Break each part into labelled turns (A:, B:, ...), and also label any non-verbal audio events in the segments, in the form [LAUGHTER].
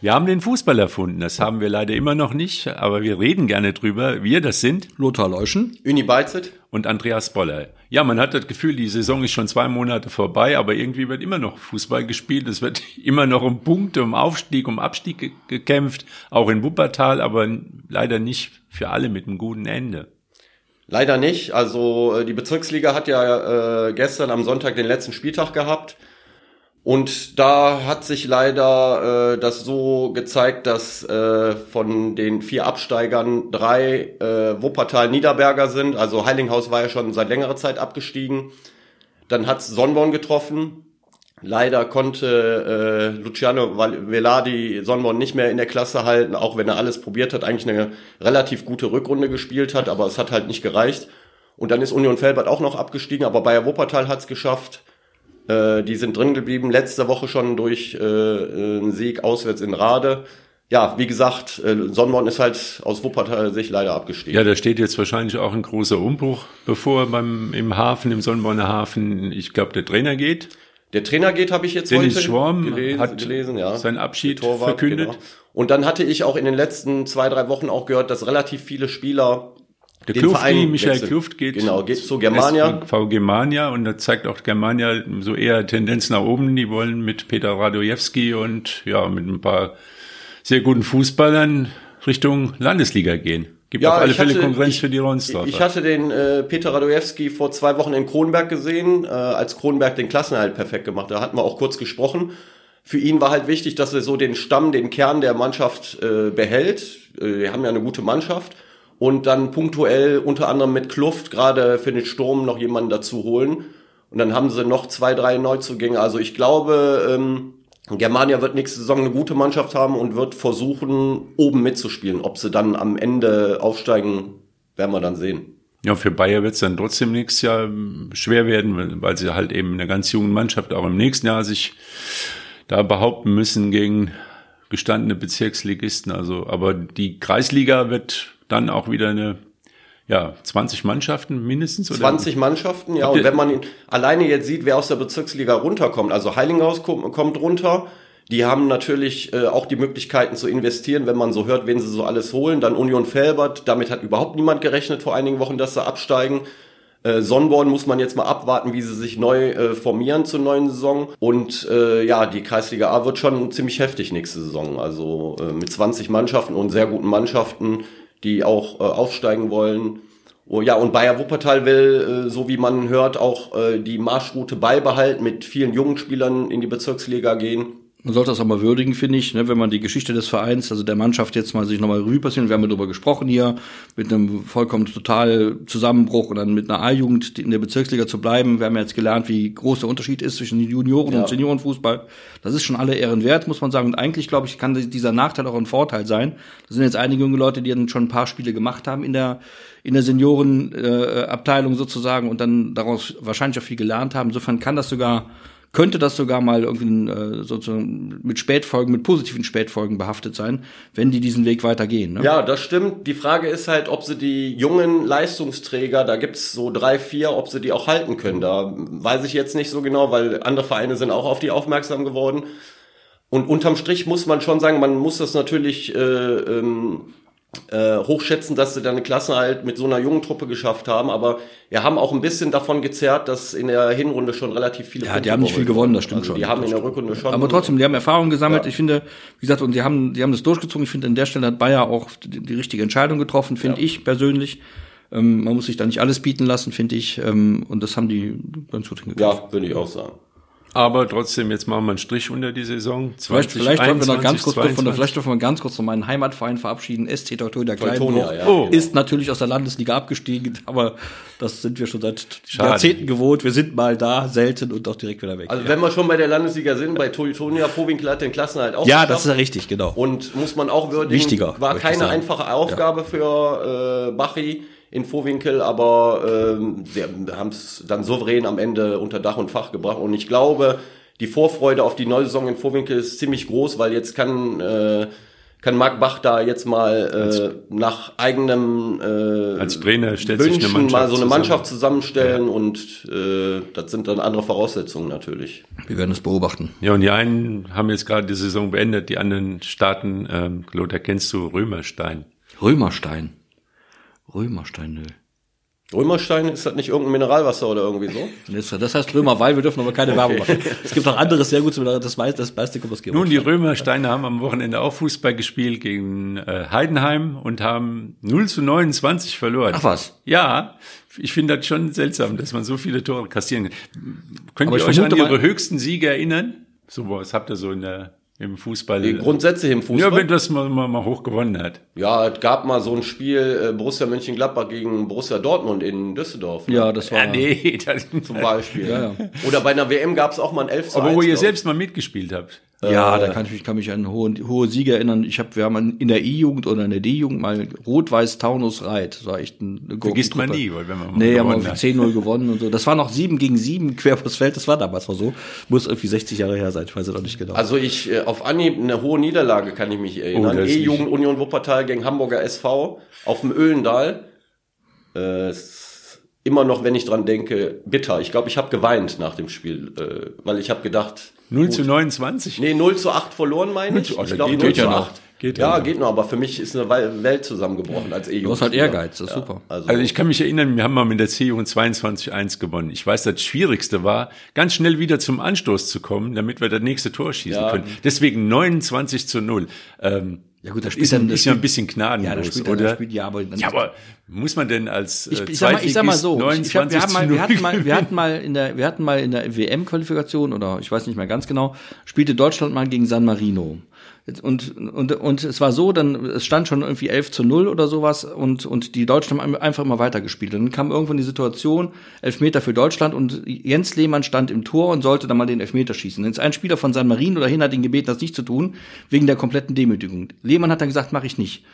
A: Wir haben den Fußball erfunden. Das haben wir leider immer noch nicht, aber wir reden gerne drüber. Wir, das sind
B: Lothar Leuschen,
C: Uni Beizet
A: und Andreas Boller. Ja, man hat das Gefühl, die Saison ist schon zwei Monate vorbei, aber irgendwie wird immer noch Fußball gespielt. Es wird [LAUGHS] immer noch um Punkte, um Aufstieg, um Abstieg gekämpft, auch in Wuppertal, aber leider nicht für alle mit einem guten Ende.
C: Leider nicht. Also äh, die Bezirksliga hat ja äh, gestern am Sonntag den letzten Spieltag gehabt. Und da hat sich leider äh, das so gezeigt, dass äh, von den vier Absteigern drei äh, Wuppertal-Niederberger sind. Also Heilinghaus war ja schon seit längerer Zeit abgestiegen. Dann hat's Sonnborn getroffen. Leider konnte äh, Luciano Veladi Sonnborn nicht mehr in der Klasse halten, auch wenn er alles probiert hat, eigentlich eine relativ gute Rückrunde gespielt hat, aber es hat halt nicht gereicht. Und dann ist Union Felbert auch noch abgestiegen, aber Bayer Wuppertal hat's geschafft. Äh, die sind drin geblieben, letzte Woche schon durch äh, einen Sieg auswärts in Rade. Ja, wie gesagt, äh, Sonnborn ist halt aus Wuppertal sich leider abgestiegen.
A: Ja, da steht jetzt wahrscheinlich auch ein großer Umbruch bevor beim im Hafen, im Sonnborner Hafen. Ich glaube, der Trainer geht.
C: Der Trainer geht, habe ich jetzt
A: Dennis
C: heute
A: Schwarm
C: gelesen,
A: hat
C: gelesen, ja.
A: seinen Abschied
C: Torwart,
A: verkündet.
C: genau. Und dann hatte ich auch in den letzten zwei, drei Wochen auch gehört, dass relativ viele Spieler
A: Der
C: den
A: Klufti,
C: Verein
A: Michael
C: wechseln.
A: Kluft geht,
C: Genau, geht zu Germania.
A: SV Germania und da zeigt auch Germania so eher Tendenz nach oben. Die wollen mit Peter Radojewski und ja, mit ein paar sehr guten Fußballern Richtung Landesliga gehen. Gibt auf alle Fälle
C: hatte-
A: Konkurrenz
C: ich,
A: für die Ronsdorfer.
C: ich hatte den äh, Peter Radojewski vor zwei Wochen in Kronberg gesehen, äh, als Kronberg den Klassenerhalt perfekt gemacht. Da hatten wir auch kurz gesprochen. Für ihn war halt wichtig, dass er so den Stamm, den Kern der Mannschaft äh, behält. Äh, wir haben ja eine gute Mannschaft. Und dann punktuell unter anderem mit Kluft gerade für den Sturm noch jemanden dazu holen. Und dann haben sie noch zwei, drei Neuzugänge. Also ich glaube, ähm, Germania wird nächste Saison eine gute Mannschaft haben und wird versuchen, oben mitzuspielen. Ob sie dann am Ende aufsteigen, werden wir dann sehen.
A: Ja, für Bayer wird es dann trotzdem nächstes Jahr ähm, schwer werden, weil, sie halt eben eine ganz junge Mannschaft auch im nächsten Jahr sich da behaupten müssen gegen gestandene Bezirksligisten. Also, aber die Kreisliga wird dann auch wieder eine, ja, 20 Mannschaften mindestens oder
C: 20 Mannschaften, ja. Und wenn man ihn alleine jetzt sieht, wer aus der Bezirksliga runterkommt, also Heilinghaus kom- kommt runter, die haben natürlich äh, auch die Möglichkeiten zu investieren, wenn man so hört, wen sie so alles holen. Dann Union Felbert, damit hat überhaupt niemand gerechnet vor einigen Wochen, dass sie absteigen. Äh, Sonnborn muss man jetzt mal abwarten, wie sie sich neu äh, formieren zur neuen Saison. Und äh, ja, die Kreisliga A wird schon ziemlich heftig nächste Saison. Also äh, mit 20 Mannschaften und sehr guten Mannschaften, die auch äh, aufsteigen wollen. Oh, ja, und Bayer Wuppertal will, äh, so wie man hört, auch äh, die Marschroute beibehalten, mit vielen jungen Spielern in die Bezirksliga gehen.
B: Man sollte das auch mal würdigen, finde ich, ne, wenn man die Geschichte des Vereins, also der Mannschaft jetzt mal sich nochmal Revue passieren. Wir haben ja darüber gesprochen hier, mit einem vollkommen total Zusammenbruch und dann mit einer A-Jugend in der Bezirksliga zu bleiben. Wir haben ja jetzt gelernt, wie groß der Unterschied ist zwischen Junioren
C: Ja.
B: und Seniorenfußball. Das ist schon alle Ehren wert, muss man sagen. Und eigentlich, glaube ich, kann dieser Nachteil auch ein Vorteil sein. Das sind jetzt einige junge Leute, die dann schon ein paar Spiele gemacht haben in der in der Seniorenabteilung äh, sozusagen und dann daraus wahrscheinlich auch viel gelernt haben. Insofern kann das sogar könnte das sogar mal irgendwie äh, sozusagen mit Spätfolgen, mit positiven Spätfolgen behaftet sein, wenn die diesen Weg weitergehen. Ne?
C: Ja, das stimmt. Die Frage ist halt, ob sie die jungen Leistungsträger, da gibt's so drei, vier, ob sie die auch halten können. Da weiß ich jetzt nicht so genau, weil andere Vereine sind auch auf die aufmerksam geworden. Und unterm Strich muss man schon sagen, man muss das natürlich äh, ähm, äh, hochschätzen, dass sie dann eine Klasse halt mit so einer jungen Truppe geschafft haben. Aber wir haben auch ein bisschen davon gezerrt, dass in der Hinrunde schon relativ viele
B: Ja, die haben nicht viel gewonnen, das stimmt
C: also
B: schon.
C: Die haben in der Rückrunde schon.
B: Aber trotzdem, die haben Erfahrung gesammelt.
C: Ja.
B: Ich finde, wie gesagt, und die haben, die haben das durchgezogen. Ich finde, an der Stelle hat Bayer auch die, die richtige Entscheidung getroffen, finde
C: Ja.
B: ich persönlich. Ähm, man muss sich da nicht alles bieten lassen, finde ich. Ähm, und das haben die ganz gut hingekriegt.
C: Ja, würde ich auch sagen.
A: Aber trotzdem, jetzt machen wir einen Strich unter die Saison.
B: Vielleicht, vielleicht wollen wir noch ganz kurz, von der,
A: 22.
B: vielleicht dürfen wir ganz kurz noch meinen Heimatverein verabschieden. SC Teutonia Kleinbruch
C: Teutonia, ja.
A: Oh.
B: ist natürlich aus der Landesliga abgestiegen, [LAUGHS] aber das sind wir schon seit
A: Schade.
B: Jahrzehnten gewohnt. Wir sind mal da, selten und auch direkt wieder weg.
C: Also wenn wir schon bei der Landesliga sind, bei Teutonia, Vorwinkel hat den Klassenhalt auch
B: ja,
C: geschafft.
B: das ist ja richtig, genau.
C: Und muss man auch würdigen,
B: Wichtiger,
C: war keine einfache Aufgabe für äh, Bachi in Vorwinkel, aber ähm, sie haben es dann souverän am Ende unter Dach und Fach gebracht. Und ich glaube, die Vorfreude auf die neue Saison in Vorwinkel ist ziemlich groß, weil jetzt kann äh, kann Marc Bach da jetzt mal äh, nach eigenem äh,
A: Als Trainer stellt sich eine
C: Wünschen
A: Mannschaft
C: mal so eine
A: zusammen.
C: Mannschaft zusammenstellen und äh, das sind dann andere Voraussetzungen natürlich.
B: Wir werden es beobachten.
A: Ja, und die einen haben jetzt gerade die Saison beendet, die anderen starten, ähm, Lothar, kennst du Römerstein?
B: Römerstein. Römerstein, nö.
C: Römerstein, ist das nicht irgendein Mineralwasser oder irgendwie so? [LAUGHS]
B: Das heißt Römerwein, wir dürfen aber keine Werbung machen. Es gibt auch anderes sehr gutes Mineral, das meiste, das meiste kommt aus Georg.
A: Nun, die Römersteine haben am Wochenende auch Fußball gespielt gegen äh, Heidenheim und haben 0 zu 29 verloren.
B: Ach was?
A: Ja, ich finde das schon seltsam, dass man so viele Tore kassieren kann. Könnt
B: Aber
A: ihr euch an Ihre höchsten Siege erinnern? So was habt ihr so in der, im Fußball?
C: Die Grundsätze im
A: ja,
C: Fußball.
A: wenn das mal, mal, mal hoch gewonnen hat.
C: Ja, es gab mal so ein Spiel äh, Borussia Mönchengladbach gegen Borussia Dortmund in Düsseldorf. ne?
B: Ja, das war.
A: Ja, nee, [LAUGHS] das,
C: Zum Beispiel.
B: Ja, ja.
C: Oder bei einer WM gab es auch mal ein 11 zu
A: aber
C: 1,
A: wo ihr selbst mal mitgespielt habt.
B: Ja, da kann ich mich, kann mich an hohe, hohe Siege erinnern. Ich habe, wir haben in der I-Jugend oder in der D-Jugend mal Rot-Weiß Taunus Reit. Das war echt ein, eine
A: Vergisst man nie, weil wenn man mal
B: Nee, haben wir
A: gewonnen
B: irgendwie
A: hat.
B: 10-0 gewonnen und so. Das war noch 7 gegen 7 quer übers Feld. Das war damals mal so. Muss irgendwie 60 Jahre her sein. Ich weiß es auch nicht genau.
C: Also ich, äh, auf Anhieb, eine hohe Niederlage kann ich mich erinnern.
A: Oh, das ist
C: E-Jugend Union Wuppertal gegen Hamburger SV auf dem Öhlendal. Äh, immer noch, wenn ich dran denke, bitter. Ich glaube, ich habe geweint nach dem Spiel, äh, weil ich habe gedacht,
A: 0 zu 29?
C: nee, 0 zu 8 verloren, meine ich.
A: Oh,
C: Ich glaube,
A: geht
C: 0
A: ja
C: zu
A: noch.
C: 8.
A: Geht ja
C: ja,
A: noch.
C: geht noch, aber für mich ist eine Wel- Welt zusammengebrochen als E-Jugend.
B: du hast halt Ehrgeiz, das ist super.
C: Also,
A: Also ich kann mich erinnern, wir haben mal mit der C-Jugend 22-1 gewonnen. Ich weiß, das Schwierigste war, ganz schnell wieder zum Anstoß zu kommen, damit wir das nächste Tor schießen
C: Ja.
A: können. Deswegen 29 zu 0. Ähm,
B: Ja gut, da
A: das
B: spielt
A: ist,
B: dann- das
A: ist ja ein bisschen gnadenlos,
B: ja, das spielt dann,
A: oder?
B: das spielt, ja, aber,
A: ja, aber muss man denn als äh,
B: ich, ich, sag mal, ich sag mal so, ich, hab,
A: 29
B: wir, haben mal, wir
A: 0
B: hatten mal, wir hatten mal in der, wir hatten mal in der WM-Qualifikation oder ich weiß nicht mehr ganz genau, spielte Deutschland mal gegen San Marino. Und, und, und es war so, dann, es stand schon irgendwie 11 zu 0 oder sowas und, und die Deutschen haben einfach immer weitergespielt. Und dann kam irgendwann die Situation, Elfmeter für Deutschland und Jens Lehmann stand im Tor und sollte dann mal den Elfmeter schießen. Jetzt ein Spieler von San Marino dahin hat ihn gebeten, das nicht zu tun, wegen der kompletten Demütigung. Lehmann hat dann gesagt, mache ich nicht.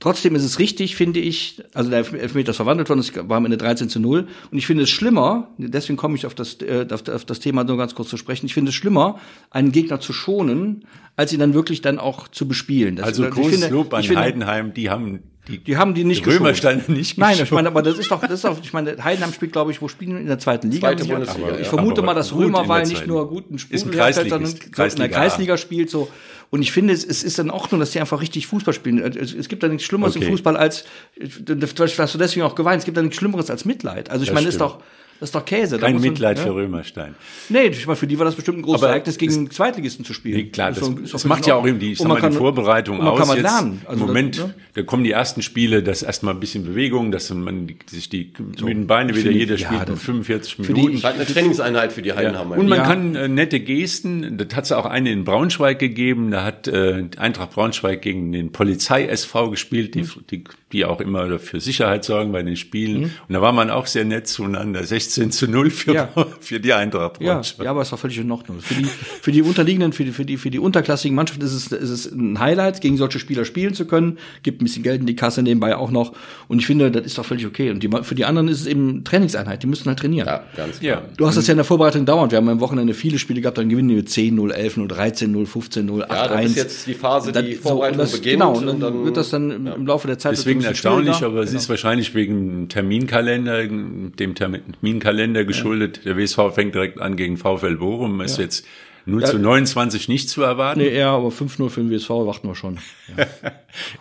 B: Trotzdem ist es richtig, finde ich, also der Elfmeter ist verwandelt worden, es war am Ende 13 zu 0. Und ich finde es schlimmer, deswegen komme ich auf das, äh, auf, auf das Thema nur ganz kurz zu sprechen, ich finde es schlimmer, einen Gegner zu schonen, als ihn dann wirklich dann auch zu bespielen. Das,
A: Also großes Lob an Heidenheim, die haben die,
B: Die haben die nicht
A: die Römersteine
B: geschont.
A: nicht
B: Nein, ich meine, aber das ist doch, das ist doch, ich meine, Heidenheim spielt, glaube ich, wo spielen die in der zweiten Liga?
C: Zweite? Bundesliga,
B: Aber Ich vermute mal, dass
A: der
B: Römerwein nicht nur guten Sprudel herstellt, sondern in der
A: Kreisliga
B: spielt so. Und ich finde, es, es ist in Ordnung, dass die einfach richtig Fußball spielen. Es, es gibt da nichts Schlimmeres
A: Okay.
B: im Fußball als, vielleicht hast du deswegen auch geweint, es gibt da nichts Schlimmeres als Mitleid. Also ich
A: Das
B: meine, das ist
A: stimmt.
B: doch, das ist doch Käse. Da
A: kein
B: man-
A: Mitleid
B: ja.
A: für Römerstein.
B: Nee, ich meine, für die war das bestimmt ein großes
A: Aber
B: Ereignis, gegen Zweitligisten zu spielen.
A: Nee, klar,
B: Ist
A: das,
B: ist
A: das
B: völlig
A: macht ja auch eben die, ich sag
B: man
A: mal, die
B: kann-
A: Vorbereitung
B: und man
A: aus.
B: kann
A: jetzt
B: lernen. Also
A: Im
B: das-
A: Moment,
B: ne?
A: da kommen die ersten Spiele, das erstmal ein bisschen Bewegung, dass man die, sich die müden Beine wieder, jeder
B: ja,
A: spielt
B: das-
A: nur 45
B: die-
A: Minuten.
C: Das ist halt eine Trainingseinheit für die Heidenheimer.
A: Und man
B: Ja.
A: kann äh, nette Gesten, das hat es auch eine in Braunschweig gegeben, da hat äh, Eintracht Braunschweig gegen den Polizei-SV gespielt, die, die, die auch immer für Sicherheit sorgen bei den Spielen. Und da war man auch sehr nett zueinander, 16 zu 0 für,
B: Ja.
A: für die Eintracht
B: Ja, ja, aber es war völlig in Ordnung. Für die, für die unterliegenden, für die, für die, für die unterklassigen Mannschaften ist es, ist es ein Highlight, gegen solche Spieler spielen zu können. Gibt ein bisschen Geld in die Kasse nebenbei auch noch. Und ich finde, das ist doch völlig okay. Und die, für die anderen ist es eben Trainingseinheit. Die müssen halt trainieren.
C: Ja, ganz klar.
A: Ja.
B: Du hast das ja in der Vorbereitung dauernd. Wir haben am Wochenende viele Spiele gehabt, dann gewinnen die mit 10, 0, 11, 0, 13, 0, 15, 0, 8,
C: Ja, das
B: 1.
C: ist jetzt die Phase, die
B: so,
C: Vorbereitung
B: und das,
C: beginnt.
B: Genau, und dann,
C: und dann
B: wird das dann im, im Laufe der Zeit
A: Deswegen
B: bisschen
A: erstaunlich, aber es ist wahrscheinlich wegen Terminkalender, dem Terminkalender geschuldet. Der WSV fängt direkt an gegen VfL Bochum. Ist jetzt 0 zu 29 nicht zu erwarten.
B: Nee, eher, aber 5-0 für den WSV warten wir schon. [LAUGHS]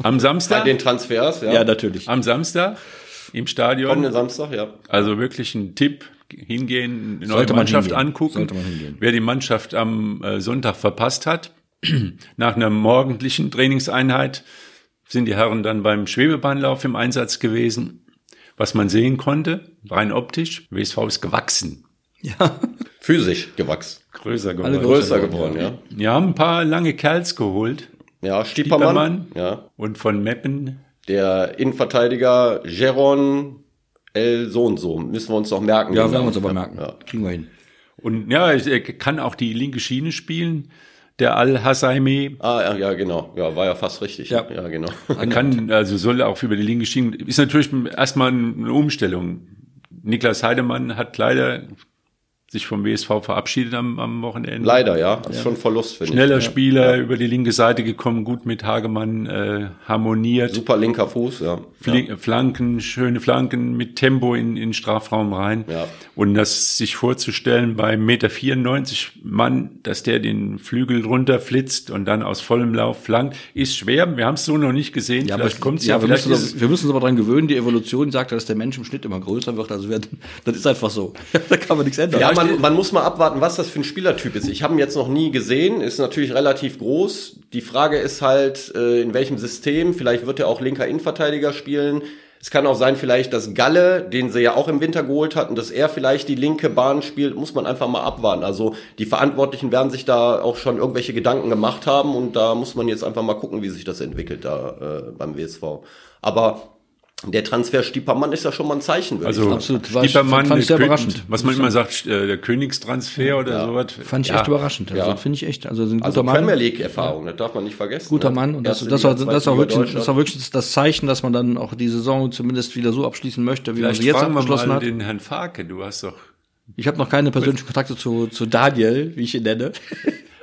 A: Am
C: bei
A: Samstag,
C: den Transfers, ja.
B: Ja, natürlich.
A: am Samstag im Stadion.
C: Kommenden Samstag, ja.
A: Also wirklich ein Tipp, hingehen, eine neue
B: Sollte man
A: Mannschaft
B: hingehen.
A: angucken.
B: Sollte man hingehen.
A: Wer die Mannschaft am äh, Sonntag verpasst hat, [CLEARS THROAT] nach einer morgendlichen Trainingseinheit sind die Herren dann beim Schwebebahnlauf im Einsatz gewesen. Was man sehen konnte, rein optisch, WSV ist gewachsen,
B: Ja. [LAUGHS]
C: Physisch gewachsen.
A: größer geworden.
B: Alle
C: Größer geworden, ja.
A: Wir haben ein paar lange Kerls geholt
C: Ja, Stiepermann.
A: Stiepermann.
C: Ja.
A: und von Meppen
C: Der Innenverteidiger Geron El so und so. Müssen wir uns noch merken.
B: Ja,
C: den
B: werden wir uns aber merken.
C: Ja.
B: Kriegen wir hin.
A: und ja, er kann auch die linke Schiene spielen. Der Al-Hassaimi,
C: Ah, ja, ja, genau. Ja, war ja fast richtig.
B: Ja.
C: ja genau.
A: Er kann, also soll auch über die linke Schiene, ist natürlich erstmal eine Umstellung. Niklas Heidemann hat leider sich vom WSV verabschiedet am, am Wochenende.
C: Leider, ja. Das ist schon ein Verlust, finde ich.
A: Schneller Spieler über die linke Seite gekommen, gut mit Hagemann äh, harmoniert.
C: Super linker Fuß, ja.
A: Fli- Flanken, schöne Flanken mit Tempo in, in den Strafraum rein.
C: Ja.
A: Und das sich vorzustellen bei 1,94 Meter Mann, dass der den Flügel runterflitzt und dann aus vollem Lauf flankt, ist schwer. Wir haben es so noch nicht gesehen.
B: Ja, aber
A: vielleicht kommt's
B: ja,
A: ja,
B: wir, müssen, uns- wir müssen uns aber dran gewöhnen, die Evolution sagt, dass der Mensch im Schnitt immer größer wird. Also wir, [LAUGHS] das ist einfach so. [LAUGHS] da kann man nichts ändern.
C: Ja, man, man muss mal abwarten, was das für ein Spielertyp ist. Ich habe ihn jetzt noch nie gesehen, ist natürlich relativ groß. Die Frage ist halt, äh, in welchem System. Vielleicht wird er auch linker Innenverteidiger spielen. Es kann auch sein, vielleicht, dass Galle, den sie ja auch im Winter geholt hatten, dass er vielleicht die linke Bahn spielt, muss man einfach mal abwarten. Also die Verantwortlichen werden sich da auch schon irgendwelche Gedanken gemacht haben und da muss man jetzt einfach mal gucken, wie sich das entwickelt da äh, beim WSV. Aber der Transfer Stiepermann ist ja schon mal ein Zeichen, würde
A: Also
C: ich sagen.
B: Absolut.
A: Stiepermann,
B: fand ich sehr überraschend.
A: Was man immer sagt, äh, der Königstransfer oder sowas.
B: Fand ich
A: Ja.
B: echt überraschend. Also
C: Ja.
B: finde ich echt. Also ein guter
C: Also
B: Mann.
C: Premier League Erfahrung, das darf man nicht vergessen.
B: guter
C: ne?
B: Mann und das, das, war, das, war wirklich, das war wirklich das Zeichen, dass man dann auch die Saison zumindest wieder so abschließen möchte, wie man
A: Vielleicht
B: sie jetzt abgeschlossen
A: mal
B: hat.
A: den Herrn Farke. Du hast doch
B: Ich habe noch keine persönlichen Kontakte zu, zu Daniel, wie ich ihn nenne.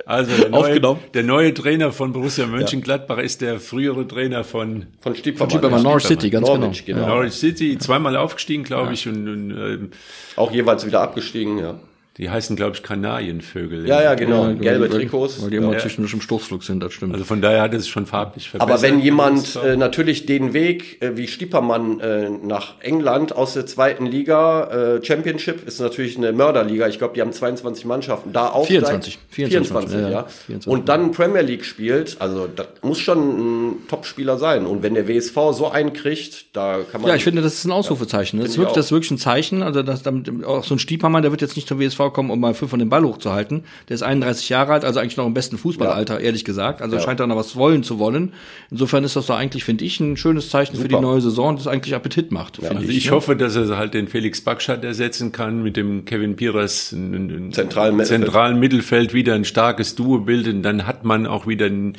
A: Also der neue,
B: Aufgenommen.
A: der neue Trainer von Borussia Mönchengladbach ist der frühere Trainer von
C: Von Stiepermann.
B: Stiepermann,
C: ja.
B: Norwich City, ganz
C: Norwich,
B: genau.
C: genau.
A: Norwich City, zweimal aufgestiegen, glaube ich, und, und ähm,
C: Auch jeweils wieder abgestiegen, ja.
A: Die heißen, glaube ich, Kanarienvögel.
C: Ja, ja, genau.
B: Ja,
C: Gelbe
B: weil-
C: Trikots.
B: Weil die immer
A: Ja.
B: zwischendurch im Sturzflug sind, das stimmt.
A: Also von daher hat es schon farblich verbessert.
C: Aber wenn jemand äh, natürlich den Weg äh, wie Stiepermann äh, nach England aus der zweiten Liga, äh, Championship, ist natürlich eine Mörderliga. Ich glaube, die haben 22 Mannschaften. Da aufsteigt,
B: 24,
C: 24,
B: 24,
C: ja.
B: ja, ja. 24.
C: Und dann Premier League spielt, also das muss schon ein Topspieler sein. Und wenn der WSV so einen kriegt, da kann man.
B: Ja, ich finde, das ist ein Ausrufezeichen. Das ist wirklich, das ist wirklich ein Zeichen. Also, das, damit, auch so ein Stiepermann, der wird jetzt nicht zum WSV kommen, um mal fünf von den Ball hochzuhalten. Der ist 31 Jahre alt, also eigentlich noch im besten Fußballalter, ehrlich gesagt. Also
C: Ja.
B: scheint er noch was wollen zu wollen. Insofern ist das doch eigentlich, finde ich, ein schönes Zeichen für die
C: Super.
B: neue Saison, das eigentlich Appetit macht. finde
A: also ich
B: ne?
A: hoffe, dass er halt den Felix Backschat ersetzen kann, mit dem Kevin Pires einen, einen
C: Zentralen Mittelfeld.
A: zentralen Mittelfeld wieder ein starkes Duo bilden. Dann hat man auch wieder ein,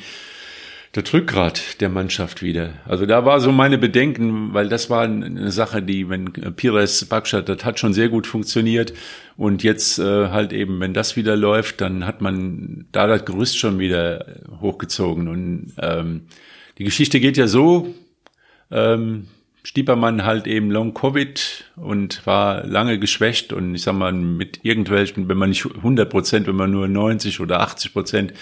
A: das Rückgrat der Mannschaft wieder. Also da war so meine Bedenken, weil das war eine Sache, die, wenn Pires Backschat, das hat schon sehr gut funktioniert. Und jetzt äh, halt eben, wenn das wieder läuft, dann hat man da das Gerüst schon wieder hochgezogen. Und ähm, die Geschichte geht ja so, ähm, Stiepermann halt eben Long Covid und war lange geschwächt und ich sag mal mit irgendwelchen, wenn man nicht 100 Prozent, wenn man nur 90 oder 80 Prozent,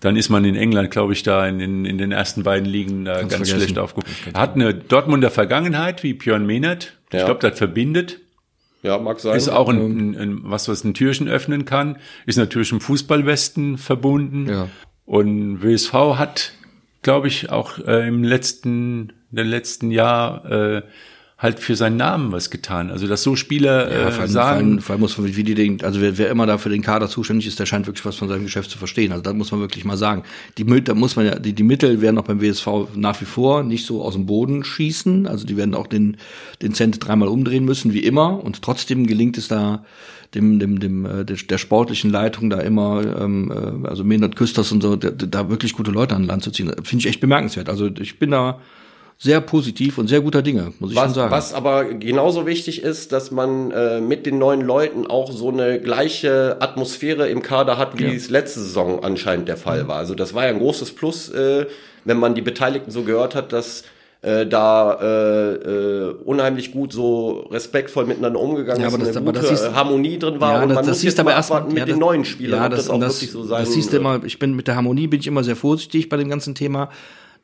A: dann ist man in England, glaube ich, da in, in, in den ersten beiden Ligen da ganz
B: vergessen.
A: schlecht aufgehoben. Er hat eine Dortmunder Vergangenheit wie Björn Mehnert. Ich
C: Ja.
A: glaube, das verbindet.
C: ja, mag sein.
A: Ist auch ein, ein, ein, was, was ein Türchen öffnen kann. Ist natürlich im Fußballwesten verbunden.
B: Ja.
A: Und WSV hat, glaube ich, auch äh, im letzten, im letzten Jahr äh, halt für seinen Namen was getan. Also dass so Spieler
B: Ja,
A: äh,
B: vor allem, vor
A: sagen,
B: allem, vor allem muss man, wie die den, also wer, wer immer da für den Kader zuständig ist, der scheint wirklich was von seinem Geschäft zu verstehen. Also da muss man wirklich mal sagen. Die, da muss man ja, die, die Mittel werden auch beim WSV nach wie vor nicht so aus dem Boden schießen. Also die werden auch den, den Cent dreimal umdrehen müssen, wie immer. Und trotzdem gelingt es da dem, dem, dem, äh, der, der sportlichen Leitung da immer, ähm, äh, also Mehnert Küsters und so, da, da wirklich gute Leute an Land zu ziehen. Finde ich echt bemerkenswert. Also ich bin da sehr positiv und sehr guter Dinge, muss ich schon
C: Was,
B: sagen.
C: was aber genauso wichtig ist, dass man äh, mit den neuen Leuten auch so eine gleiche Atmosphäre im Kader hat, wie es letzte Saison anscheinend der Fall war. Also das war ja ein großes Plus, äh, wenn man die Beteiligten so gehört hat, dass äh, da äh, äh, unheimlich gut so respektvoll miteinander umgegangen
B: Ja,
C: ist,
B: aber das-
C: eine
B: aber
C: gute
B: das siehst-
C: Harmonie drin war
B: Ja,
C: und
B: das,
C: man
B: das
C: muss jetzt
B: aber
C: mal
B: erstmal
C: mit
B: ja,
C: den
B: das-
C: neuen Spielern,
B: Ja, das,
C: das auch
B: das,
C: wirklich so sein
B: das siehst du immer, ich bin mit der Harmonie bin ich immer sehr vorsichtig bei dem ganzen Thema.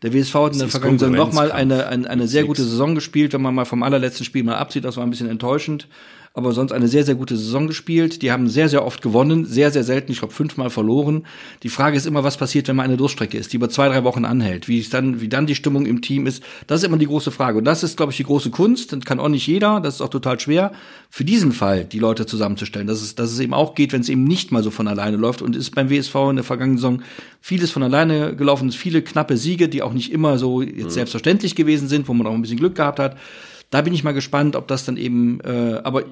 B: Der WSV hat in der vergangenen Saison nochmal eine, eine, eine sehr gute Saison gespielt, wenn man mal vom allerletzten Spiel mal absieht, das war ein bisschen enttäuschend. Aber sonst eine sehr, sehr gute Saison gespielt. Die haben sehr, sehr oft gewonnen, sehr, sehr selten, ich glaube fünfmal verloren. Die Frage ist immer, was passiert, wenn man eine Durststrecke ist, die über zwei, drei Wochen anhält. Wie dann, wie dann die Stimmung im Team ist, das ist immer die große Frage. Und das ist, glaube ich, die große Kunst. Das kann auch nicht jeder, das ist auch total schwer. Für diesen Fall die Leute zusammenzustellen, dass es, dass es eben auch geht, wenn es eben nicht mal so von alleine läuft. Und ist beim WSV in der vergangenen Saison vieles von alleine gelaufen, viele knappe Siege, die auch nicht immer so jetzt selbstverständlich gewesen sind, wo man auch ein bisschen Glück gehabt hat. Da bin ich mal gespannt, ob das dann eben, äh, aber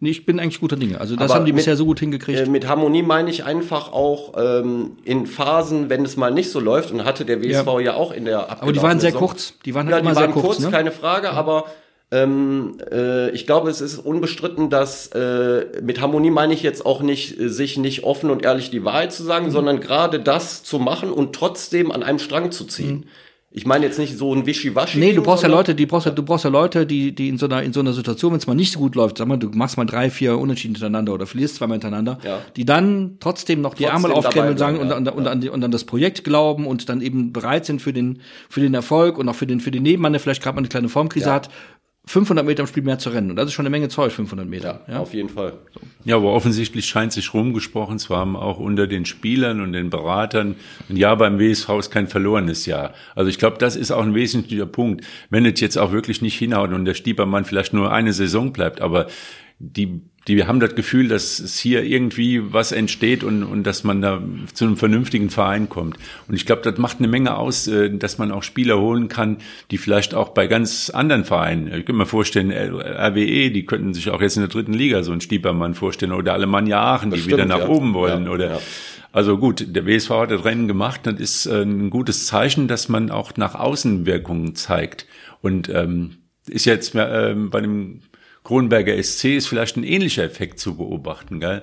B: nee, ich bin eigentlich guter Dinge. Also das
C: Aber
B: haben die
C: mit-
B: bisher so gut hingekriegt.
C: Äh, mit Harmonie meine ich einfach auch ähm, in Phasen, wenn es mal nicht so läuft, und hatte der WSV ja, auch in der
B: aber die waren sehr
C: Saison.
B: kurz. Die waren halt
C: Ja,
B: immer
C: die
B: sehr
C: waren
B: kurz,
C: kurz,
B: ne?
C: keine Frage, aber Ähm, äh, ich glaube, es ist unbestritten, dass äh, mit Harmonie meine ich jetzt auch nicht, äh, sich nicht offen und ehrlich die Wahrheit zu sagen, mhm. sondern gerade das zu machen und trotzdem an einem Strang zu ziehen. Mhm. Ich meine jetzt nicht so ein Wischiwaschi.
B: Nee, du brauchst ja Leute, die brauchst ja, du brauchst ja Leute, die, die in so einer, in so einer Situation, wenn es mal nicht so gut läuft, sag mal, du machst mal drei, vier Unentschieden hintereinander oder verlierst zweimal hintereinander, ja. die dann trotzdem noch die trotzdem Ärmel aufkennen und sagen ja, und, und, ja. und, an die, und an das Projekt glauben und dann eben bereit sind für den, für den Erfolg und auch für den, für den Nebenmann, der vielleicht gerade mal eine kleine Formkrise hat, 500 Meter im Spiel mehr zu rennen. Und das ist schon eine Menge Zeug, 500 Meter.
C: Ja, ja? auf jeden Fall.
A: So. Ja, aber offensichtlich scheint sich rumgesprochen zu haben, auch unter den Spielern und den Beratern, ein Jahr beim WSV ist kein verlorenes Jahr. Also ich glaube, das ist auch ein wesentlicher Punkt. Wenn es jetzt auch wirklich nicht hinhaut und der Stiebermann vielleicht nur eine Saison bleibt, aber die die haben das Gefühl, dass es hier irgendwie was entsteht und, und dass man da zu einem vernünftigen Verein kommt. Und ich glaube, das macht eine Menge aus, äh, dass man auch Spieler holen kann, die vielleicht auch bei ganz anderen Vereinen, ich könnte mir vorstellen, RWE, die könnten sich auch jetzt in der dritten Liga so einen Stiepermann vorstellen oder Alemannia Aachen, das die stimmt, wieder nach ja. oben wollen ja, oder ja. Also gut, der WSV hat das Rennen gemacht, das ist äh, ein gutes Zeichen, dass man auch nach Außenwirkungen zeigt. Und ähm, ist jetzt äh, bei dem Kronberger SC ist vielleicht ein ähnlicher Effekt zu beobachten, gell?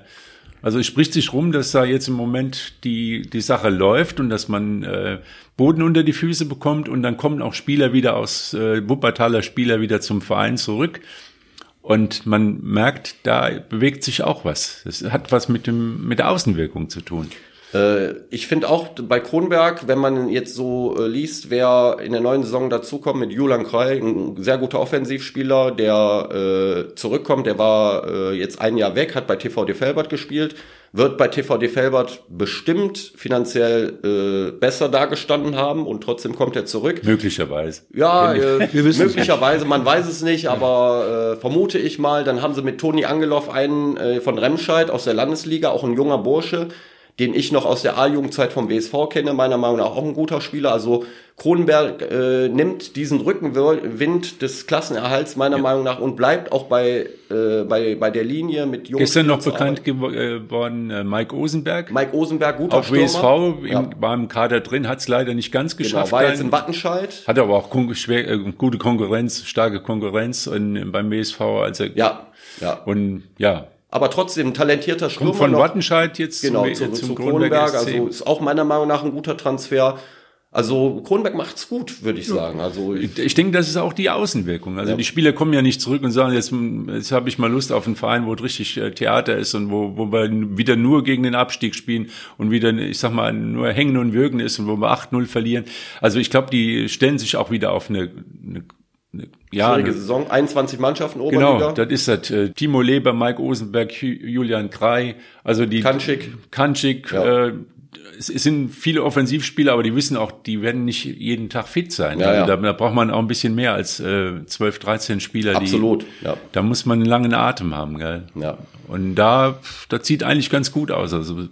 A: Also es spricht sich rum, dass da jetzt im Moment die, die Sache läuft und dass man äh, Boden unter die Füße bekommt und dann kommen auch Spieler wieder aus, äh, Wuppertaler Spieler wieder zum Verein zurück. Und man merkt, da bewegt sich auch was. Das hat was mit dem, mit der Außenwirkung zu tun.
C: Äh, ich finde auch bei Kronberg, wenn man jetzt so äh, liest, wer in der neuen Saison dazukommt mit Julian Krei, ein sehr guter Offensivspieler, der äh, zurückkommt, der war äh, jetzt ein Jahr weg, hat bei TVD Felbert gespielt, wird bei TVD Felbert bestimmt finanziell äh, besser dargestanden haben und trotzdem kommt er zurück.
A: Möglicherweise.
C: Ja, äh, möglicherweise, man weiß es nicht, aber äh, vermute ich mal, dann haben sie mit Toni Angeloff einen äh, von Remscheid aus der Landesliga, auch ein junger Bursche, den ich noch aus der A-Jugendzeit vom WSV kenne, meiner Meinung nach auch ein guter Spieler. Also Kronenberg äh, nimmt diesen Rückenwind des Klassenerhalts meiner ja. Meinung nach und bleibt auch bei, äh, bei, bei der Linie mit
A: Jungs. Gestern noch bekannt geworden äh, Mike Osenberg.
C: Mike Osenberg, guter
A: Auch WSV ja. war im Kader drin, hat es leider nicht ganz genau, geschafft.
C: Genau, war jetzt in Wattenscheid.
A: Hat aber auch schwer, äh, gute Konkurrenz, starke Konkurrenz in, beim WSV. Also,
C: ja,
A: ja. Und ja,
C: aber trotzdem talentierter Stürmer.
A: Kommt von noch. Wattenscheid jetzt
C: genau, zum, zum, zum Kronberg. Also ist auch meiner Meinung nach ein guter Transfer. Also Kronberg macht's gut, würde ich sagen. Also
A: ich, ich denke, das ist auch die Außenwirkung. Also ja. die Spieler kommen ja nicht zurück und sagen, jetzt, jetzt habe ich mal Lust auf einen Verein, wo richtig äh, Theater ist und wo, wo wir wieder nur gegen den Abstieg spielen und wieder, ich sag mal, nur hängen und würgen ist und wo wir 8-0 verlieren. Also ich glaube, die stellen sich auch wieder auf eine, eine
C: ja, schwierige Saison, 21 Mannschaften
A: Oberliga. Genau, das ist das. Äh, Timo Leber, Mike Osenberg, Julian Krei, also die
C: Kanschik,
A: Kanschik ja. äh, es sind viele Offensivspieler, aber die wissen auch, die werden nicht jeden Tag fit sein. Ja, also da, da, braucht man auch ein bisschen mehr als äh, 12, 13 Spieler.
C: Absolut.
A: Die, ja. Da muss man einen langen Atem haben, gell? Ja. Und da, das sieht eigentlich ganz gut aus. Also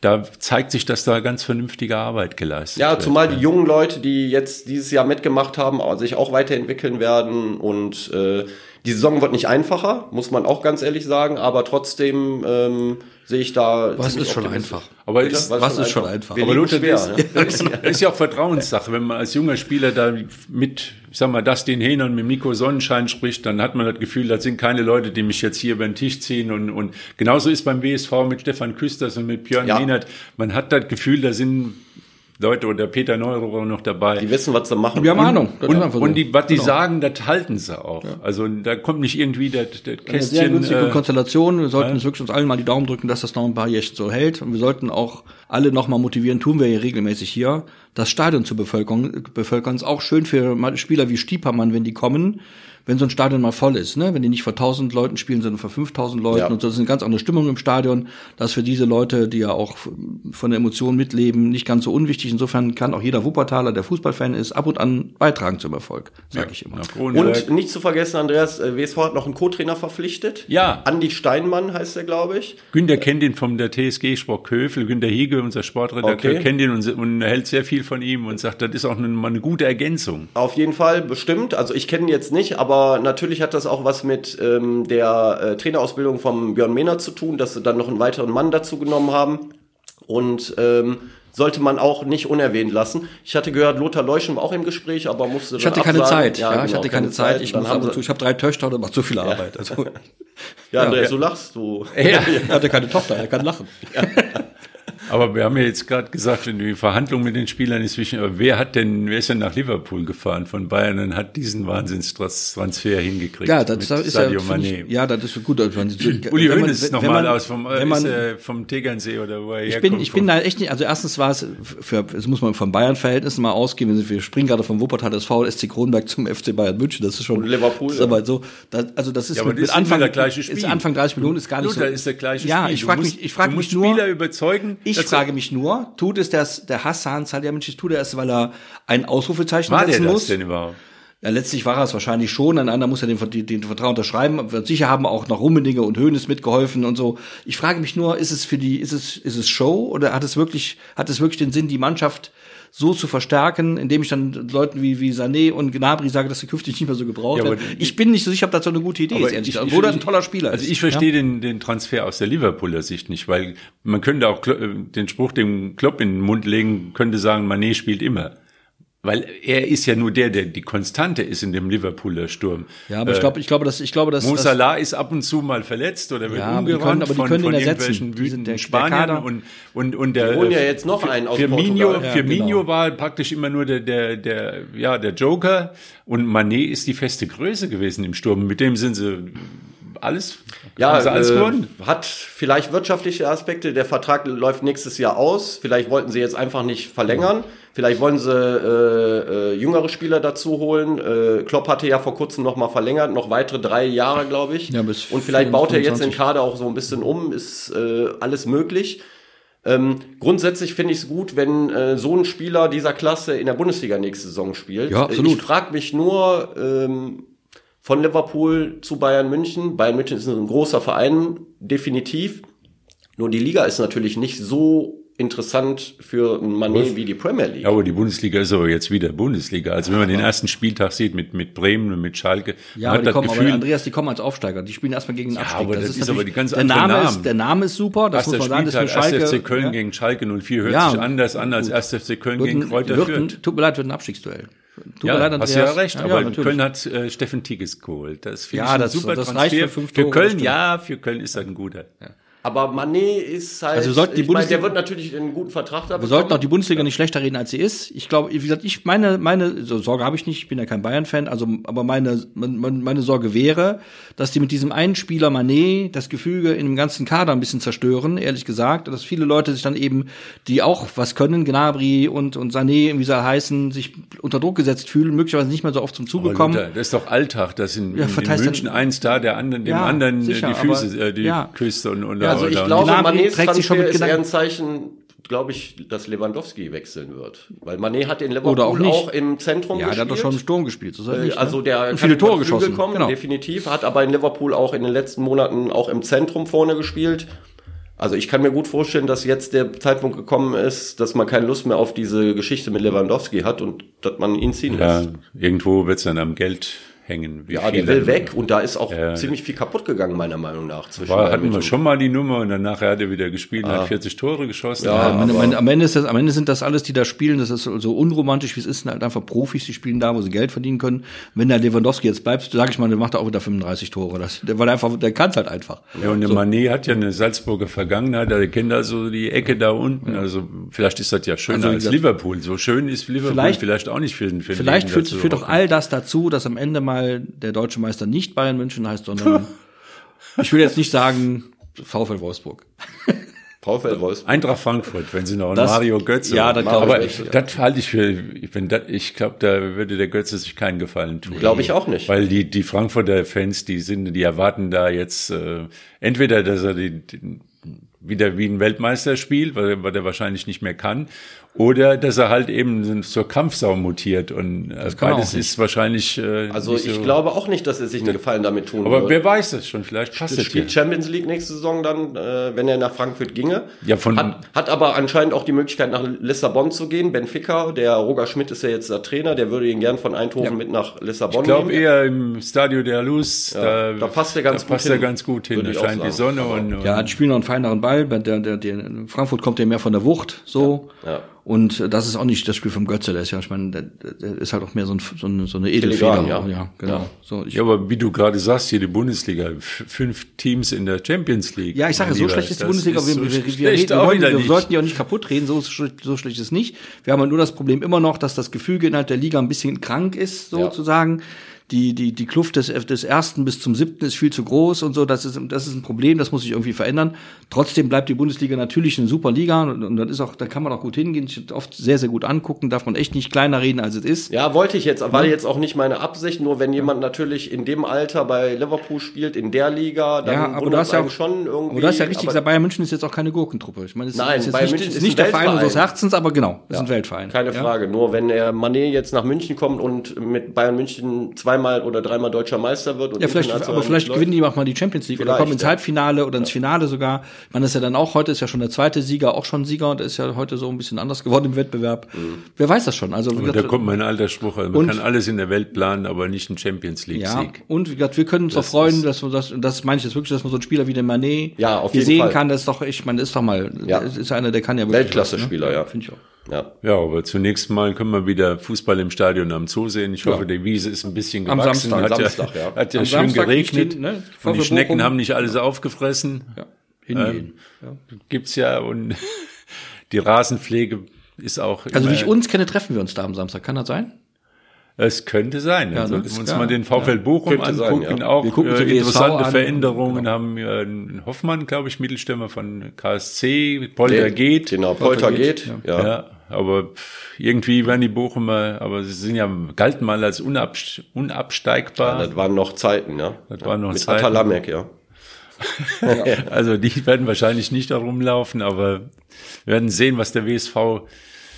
A: da zeigt sich, dass da ganz vernünftige Arbeit geleistet
C: ja, wird. Ja, zumal die jungen Leute, die jetzt dieses Jahr mitgemacht haben, sich auch weiterentwickeln werden und äh, die Saison wird nicht einfacher, muss man auch ganz ehrlich sagen, aber trotzdem ähm, sehe ich da.
B: Was ist schon einfach?
A: Aber ist, was, was ist schon einfach?
C: Aber Luther, schwer,
A: ist, ne? ist, ist, ja auch Vertrauenssache. Wenn man als junger Spieler da mit, ich sag mal, das den Hähner und mit Nico Sonnenschein spricht, dann hat man das Gefühl, das sind keine Leute, die mich jetzt hier über den Tisch ziehen und, und genauso ist beim WSV mit Stefan Küsters und mit Björn ja. Mehnert. Man hat das Gefühl, da sind Leute oder Peter Neurohrer noch dabei.
C: Die wissen, was sie machen.
B: Wir haben Ahnung.
A: Und, und, und die, was die genau. sagen, das halten sie auch. Ja. Also da kommt nicht irgendwie der, der Kästchen. Eine
B: sehr günstige äh, Konstellation. Wir sollten ja. wirklich uns allen mal die Daumen drücken, dass das noch ein paar Jährchen so hält. Und wir sollten auch alle noch mal motivieren, tun wir ja regelmäßig hier, das Stadion zu bevölkern. Bevölkern ist auch schön für Spieler wie Stiepermann, wenn die kommen wenn so ein Stadion mal voll ist, ne? wenn die nicht vor 1000 Leuten spielen, sondern vor 5000 Leuten ja. und so, das ist eine ganz andere Stimmung im Stadion. Das ist für diese Leute, die ja auch von der Emotion mitleben, nicht ganz so unwichtig. Insofern kann auch jeder Wuppertaler, der Fußballfan ist, ab und an beitragen zum Erfolg, sage ja. ich immer.
C: Und nicht zu vergessen, Andreas, äh, WSV hat noch einen Co-Trainer verpflichtet.
A: Ja.
C: Andi Steinmann heißt er, glaube ich.
A: Günter kennt ihn vom der TSG Sport Köfel. Günter Hiege, unser Sportredakteur, okay. kennt ihn und, und hält sehr viel von ihm und sagt, das ist auch eine, eine gute Ergänzung.
C: Auf jeden Fall, bestimmt. Also ich kenne ihn jetzt nicht, aber natürlich hat das auch was mit ähm, der äh, Trainerausbildung vom Björn Mehner zu tun, dass sie dann noch einen weiteren Mann dazu genommen haben. Und ähm, sollte man auch nicht unerwähnt lassen. Ich hatte gehört, Lothar Leuschen war auch im Gespräch, aber musste
B: Ich hatte keine. Zeit. Ja, ich
C: genau,
B: hatte keine Zeit. Ich
C: Dann
B: muss ab und zu, ich habe drei Töchter und macht so viel Arbeit. Also,
C: Ja, Andreas, du lachst, du.
B: er [LAUGHS] hatte keine Tochter, er kann lachen.
A: Aber wir haben ja jetzt gerade gesagt, wenn die Verhandlung mit den Spielern ist zwischen, aber wer hat denn, wer ist denn nach Liverpool gefahren von Bayern und hat diesen Wahnsinnstransfer hingekriegt?
B: Ja, das ist
A: Sadio
B: ja, ich, ja, das ist gut. Also,
A: Uli Hoeneß ist nochmal aus vom,
B: wenn man,
A: ist, äh, vom Tegernsee oder wo er
B: Ich
A: herkommt.
B: bin, ich bin da echt nicht, also erstens war es, für, das muss man von Bayern-Verhältnissen mal ausgehen, wir, springen gerade vom Wuppertal SV SC Kronberg zum FC Bayern München, das ist schon,
C: Und Liverpool,
B: das ist
C: ja.
B: aber so, das, also das ist
A: Ja, aber
B: mit,
A: das
B: mit
A: ist
B: Anfang,
A: immer der gleiche Spiel.
B: ist Anfang 30 Minuten ist gar nicht
A: Luther
B: so.
A: ist der gleiche
B: Ja,
A: Spiel.
B: ich
A: Du
B: frage mich, ich frage mich nur,
A: Spieler überzeugen.
B: ich
A: dass-
B: frage mich nur, tut es das, der Hassan Salihamidzic, tut er es, weil er ein Ausrufezeichen
A: war der
B: setzen
A: das
B: muss?
A: denn überhaupt?
B: Ja, letztlich war er es wahrscheinlich schon. Ein anderer muss ja den, den, den Vertrag unterschreiben. Sicher haben auch noch Rummenigge und Hönes mitgeholfen und so. Ich frage mich nur, ist es für die, ist es, ist es Show oder hat es wirklich, hat es wirklich den Sinn, die Mannschaft so zu verstärken, indem ich dann Leuten wie, wie Sané und Gnabry sage, dass sie künftig nicht mehr so gebraucht
A: Ja,
B: werden. Ich bin nicht so sicher, ob das so eine gute Idee ist, ehrlich
A: ich-
B: gesagt. er
A: ich-
B: ein toller Spieler
A: Also
B: ist.
A: ich verstehe den, den Transfer aus der Liverpooler Sicht nicht, weil man könnte auch äh, den Spruch dem Klopp in den Mund legen, könnte sagen, Mané spielt immer. Weil er ist ja nur der, der die Konstante ist in dem Liverpooler Sturm.
B: Ja, aber ich glaube, ich glaube, dass, ich glaube, dass,
A: Mo Salah ist ab und zu mal verletzt oder wird
B: Ja, aber die
A: umgerannt
B: können- aber die
A: von,
B: können
A: von
B: ihn ersetzen.
A: irgendwelchen
B: Die sind
A: wütenden
B: der-
A: Spaniern und, und, und der
C: holen ja jetzt noch einen aus
A: Firmino,
C: Portugal.
B: Ja,
A: Firmino
B: genau.
A: war praktisch immer nur der, der, der, ja, der Joker und Mané ist die feste Größe gewesen im Sturm. Mit dem sind sie alles,
C: Ja,
A: alles
C: äh,
A: gewonnen.
C: hat vielleicht wirtschaftliche Aspekte. Der Vertrag läuft nächstes Jahr aus. Vielleicht wollten sie jetzt einfach nicht verlängern. Vielleicht wollen sie äh, äh, jüngere Spieler dazu holen. Äh, Klopp hatte ja vor kurzem noch mal verlängert, noch weitere drei Jahre, glaube ich.
B: Ja, bis
C: Und vielleicht baut er jetzt den
B: 25.
C: Kader auch so ein bisschen um. Ist äh, alles möglich. Ähm, grundsätzlich finde ich es gut, wenn äh, so ein Spieler dieser Klasse in der Bundesliga nächste Saison spielt.
B: Ja, absolut.
C: Ich frage mich nur ähm, von Liverpool zu Bayern München. Bayern München ist ein großer Verein, definitiv. Nur die Liga ist natürlich nicht so interessant für ein Mané wie die Premier League.
A: Ja, aber die Bundesliga ist aber jetzt wieder Bundesliga. Also wenn man den ersten Spieltag sieht mit, mit Bremen und mit Schalke,
B: Ja,
A: man
B: aber die kommen,
A: Gefühl,
B: aber Andreas, die kommen als Aufsteiger. Die spielen erstmal gegen den Abstieg.
A: aber das ist aber die ganz
B: der
A: andere
B: Name
A: Namen.
B: ist, der Name ist super, das muss man sagen, das ist für
A: Spieltag,
B: Schalke.
A: 1. FC Köln
B: ja.
A: gegen Schalke 04 hört
B: Ja,
A: sich anders an als 1. FC Köln
B: Wird
A: gegen Kräuter
B: wird
A: Fürth.
B: Tut mir leid, wird ein Abstiegsduell. Tut
A: Ja,
B: mir leid,
A: hast du ja
B: Andreas.
A: recht, aber
B: natürlich.
A: Köln hat äh, Steffen Tigges geholt. Das finde
B: Ja,
A: ich ein
B: das-
A: super
B: das
A: Transfer.
B: reicht für fünf
A: Für
B: Tore, das
A: Köln, ja, für Köln ist er ein guter.
C: Aber Mané ist halt,
B: Also sollten die
C: ich meine, der
B: Bundesliga-
C: wird natürlich einen guten Vertrag da
B: Wir sollten auch die Bundesliga nicht schlechter reden, als sie ist. Ich glaube, wie gesagt, ich meine, meine so Sorge habe ich nicht. Ich bin ja kein Bayern-Fan, also aber meine, meine meine Sorge wäre, dass die mit diesem einen Spieler Mané das Gefüge in dem ganzen Kader ein bisschen zerstören. Ehrlich gesagt, dass viele Leute sich dann eben, die auch was können, Gnabry und und Sané, wie sie heißen, sich unter Druck gesetzt fühlen, möglicherweise nicht mehr so oft zum Zuge
A: Aber
B: kommen.
A: Luther, das ist doch Alltag, dass in,
B: Ja,
A: in, München
B: dann-
A: ein Star der anderen, dem
B: Ja,
A: anderen äh,
B: sicher,
A: die Füße,
B: aber-
A: äh, die
B: ja.
A: küsst und, und
C: Also ich glaube,
B: Gnabry
C: Manés
B: trägt sich schon
C: Transfer
B: mit
C: ist eher ein Zeichen, glaube ich, dass Lewandowski wechseln wird. Weil Mané hat in Liverpool
B: Oder auch
C: auch,
B: nicht.
C: im Zentrum
B: ja, der hat
C: gespielt.
B: doch schon im Sturm gespielt. So
C: Äh, also der kann
B: viele Tore geschossen.
C: kommen,
B: genau.
C: definitiv. Hat aber in Liverpool auch in den letzten Monaten auch im Zentrum vorne gespielt. Also ich kann mir gut vorstellen, dass jetzt der Zeitpunkt gekommen ist, dass man keine Lust mehr auf diese Geschichte mit Lewandowski hat und dass man ihn ziehen
A: ja,
C: lässt.
A: irgendwo wird es dann am Geld hängen. wie
C: Ja, der
A: viel
C: will weg und da ist auch
A: Ja.
C: ziemlich viel kaputt gegangen, meiner Meinung nach.
A: War, hatten wir schon mal die Nummer und danach hat er wieder gespielt und hat 40 Tore geschossen.
C: Ja,
B: am, Ende,
C: aber-
B: am, Ende ist das, am Ende sind das alles, die da spielen, das ist so so unromantisch, wie es ist, sind halt einfach Profis, die spielen da, wo sie Geld verdienen können. Wenn der Lewandowski jetzt bleibt, sage ich mal, der macht er auch wieder 35 Tore. Das, der, weil einfach, der kann halt einfach.
A: Ja, und der Mané hat ja eine Salzburger Vergangenheit, er kennt also die Ecke da unten, also vielleicht ist das ja schöner
B: Also,
A: als
B: gesagt,
A: Liverpool. So schön ist Liverpool
B: vielleicht-
A: vielleicht, auch nicht für den für den
B: Vielleicht führt, führt doch all das dazu, dass am Ende mal der deutsche Meister nicht Bayern München heißt, sondern [LAUGHS] ich will jetzt nicht sagen VfL Wolfsburg.
C: VfL Wolfsburg.
A: Eintracht Frankfurt, wenn sie noch
B: Das-
A: Mario Götze.
B: ja, das glaub
A: aber
B: ich nicht,
A: das halte ich für, wenn das, ich glaube, da würde der Götze sich keinen Gefallen tun.
C: Glaube ich auch nicht.
A: Weil die, die Frankfurter Fans, die sind, die erwarten da jetzt äh, entweder, dass er die, die, wieder wie ein Weltmeister spielt, weil, weil er wahrscheinlich nicht mehr kann, Oder dass er halt eben zur Kampfsau mutiert und äh,
B: kann er
A: beides ist wahrscheinlich. Äh,
C: Also
A: nicht
C: ich
A: so-
C: glaube auch nicht, dass er sich einen Gefallen damit tun
A: Aber
C: wird.
A: wer weiß das schon? Vielleicht passt
C: Das
A: es
C: spielt
A: ja.
C: Champions League nächste Saison dann, äh, wenn er nach Frankfurt ginge.
A: Ja, von
C: Hat, hat aber anscheinend auch die Möglichkeit, nach Lissabon zu gehen. Benfica, der Roger Schmidt ist ja jetzt der Trainer, der würde ihn gern von Eindhoven mit nach Lissabon
A: ich glaube
C: nehmen.
A: eher im Stadio der Luz.
C: Ja,
A: da,
C: da passt er ganz
A: da
C: gut
A: passt er
C: hin,
A: ganz gut hin. Da
C: ich
A: scheint die. Sonne und, und
B: Ja, spielen noch einen feineren Ball. Der, der, der, Frankfurt kommt ja mehr von der Wucht, so.
C: Ja.
B: Und das ist auch nicht das Spiel vom Götze, der ist ja, ich meine, der, der ist halt auch mehr so, ein, so eine, so eine Edelfeder.
C: ja.
B: ja, genau. So, ich,
A: Ja, aber wie du gerade sagst, hier die Bundesliga, fünf Teams in der Champions League.
B: Ja, ich sage, so schlecht ist die Bundesliga.
A: ist
B: wir,
A: so
B: wir, wir, wir, reden, wir, wollen, wir sollten die auch nicht kaputt reden, so, so schlecht ist nicht. Wir haben halt nur das Problem immer noch, dass das Gefüge innerhalb der Liga ein bisschen krank ist, sozusagen. Die, die, die Kluft des, des ersten bis zum siebten ist viel zu groß und so. Das ist, das ist ein Problem, das muss sich irgendwie verändern. Trotzdem bleibt die Bundesliga natürlich eine super Liga und, und das ist auch, da kann man auch gut hingehen, oft sehr, sehr gut angucken, darf man echt nicht kleiner reden, als es ist.
C: Ja, wollte ich jetzt, war jetzt auch nicht meine Absicht, nur wenn jemand natürlich in dem Alter bei Liverpool spielt, in der Liga, dann
B: Ja, aber du hast ja auch,
C: schon irgendwie.
B: aber du hast ja richtig gesagt, Bayern München ist jetzt auch keine Gurkentruppe. Ich meine, es
C: Nein,
B: ist
C: Bayern
B: nicht,
C: München
B: ist nicht der Verein unseres Herzens, aber genau, ist ein Weltverein.
C: Keine
B: Ja.
C: Frage. Nur wenn der Mané jetzt nach München kommt und mit Bayern München zweimal oder dreimal deutscher Meister wird und
B: Ja, vielleicht, aber vielleicht
C: läuft.
B: gewinnen die auch mal die Champions League oder
C: Vielleicht,
B: kommen ins
C: ja.
B: Halbfinale oder ins Finale sogar. Man ist ja dann auch, heute ist ja schon der zweite Sieger, auch schon Sieger und ist ja heute so ein bisschen anders geworden im Wettbewerb. Wer weiß das schon? Also, wie
A: Und da
B: gesagt,
A: kommt mein alter Spruch, also man
B: Und-
A: kann alles in der Welt planen, aber nicht einen Champions League
B: ja,
A: Sieg.
B: und wie gesagt, wir können uns auch
A: Das
B: freuen,
A: ist-
B: dass wir das, und das meine ich jetzt wirklich, dass man so einen Spieler wie den Manet
C: Ja, auf
B: hier
C: jeden
B: sehen
C: Fall.
B: kann, das ist doch, ich meine, ist doch mal,
C: Ja.
B: ist einer, der kann ja wirklich
C: Weltklasse-Spieler,
B: ne?
C: ja.
B: Finde ich auch.
C: Ja.
A: Ja, aber zunächst mal können wir wieder Fußball im Stadion am Zoo sehen. Ich hoffe, die Wiese ist ein bisschen
B: Am
A: gewachsen.
B: Samstag,
A: hat
C: Samstag,
A: ja,
C: ja.
A: hat ja
B: Am
A: schön
B: Samstag
A: geregnet.
B: stehen, ne,
A: und die Schnecken haben nicht alles aufgefressen.
B: Ja, hingehen.
A: Gibt's ja und [LAUGHS] die Rasenpflege ist auch.
B: Also wie ich uns kenne, treffen wir uns da am Samstag. Kann das sein?
A: Es könnte sein.
B: Ja, ne,
A: wenn
B: ist
A: wir uns
B: klar.
A: mal den VfL Bochum
C: Könnte sein,
A: angucken,
C: ja.
A: auch
B: Wir gucken
A: äh,
B: WSV
A: interessante
B: an.
A: Veränderungen
B: Genau.
A: haben äh, einen Hoffmann, glaube ich, Mittelstürmer von KSC, Polter geht.
C: Genau, Polter geht. Ja.
A: Ja. Aber irgendwie werden die Bochumer, aber sie sind ja galten mal als unabst unabsteigbar.
C: Das waren noch Zeiten, ja.
A: Das waren noch
C: Mit
A: Zeiten.
C: Atalamek, ja. [LAUGHS]
A: Also die werden wahrscheinlich nicht da rumlaufen, aber wir werden sehen, was der WSV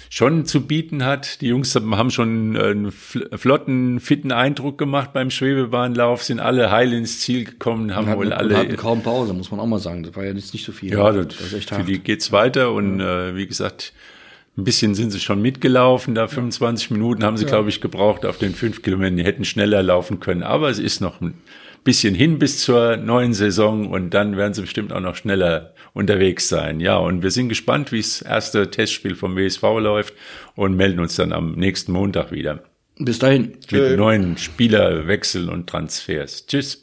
A: schon zu bieten hat. Die Jungs haben schon einen fl- flotten, fitten Eindruck gemacht beim Schwebebahnlauf, sind alle heil ins Ziel gekommen, haben
B: hatten,
A: wohl alle.
B: hatten kaum Pause, muss man auch mal sagen. Das war ja jetzt nicht so viel.
A: ja, das,
B: das ist echt
A: für
B: hart.
A: die geht's weiter und äh, wie gesagt, ein bisschen sind sie schon mitgelaufen. Da 25 Minuten haben sie, glaube ich, gebraucht auf den fünf Kilometern. Die hätten schneller laufen können, aber es ist noch ein bisschen hin bis zur neuen Saison und dann werden sie bestimmt auch noch schneller unterwegs sein. Ja, und wir sind gespannt, wie das erste Testspiel vom WSV läuft und melden uns dann am nächsten Montag wieder
B: Bis dahin.
A: mit neuen Spielerwechseln und Transfers. Tschüss.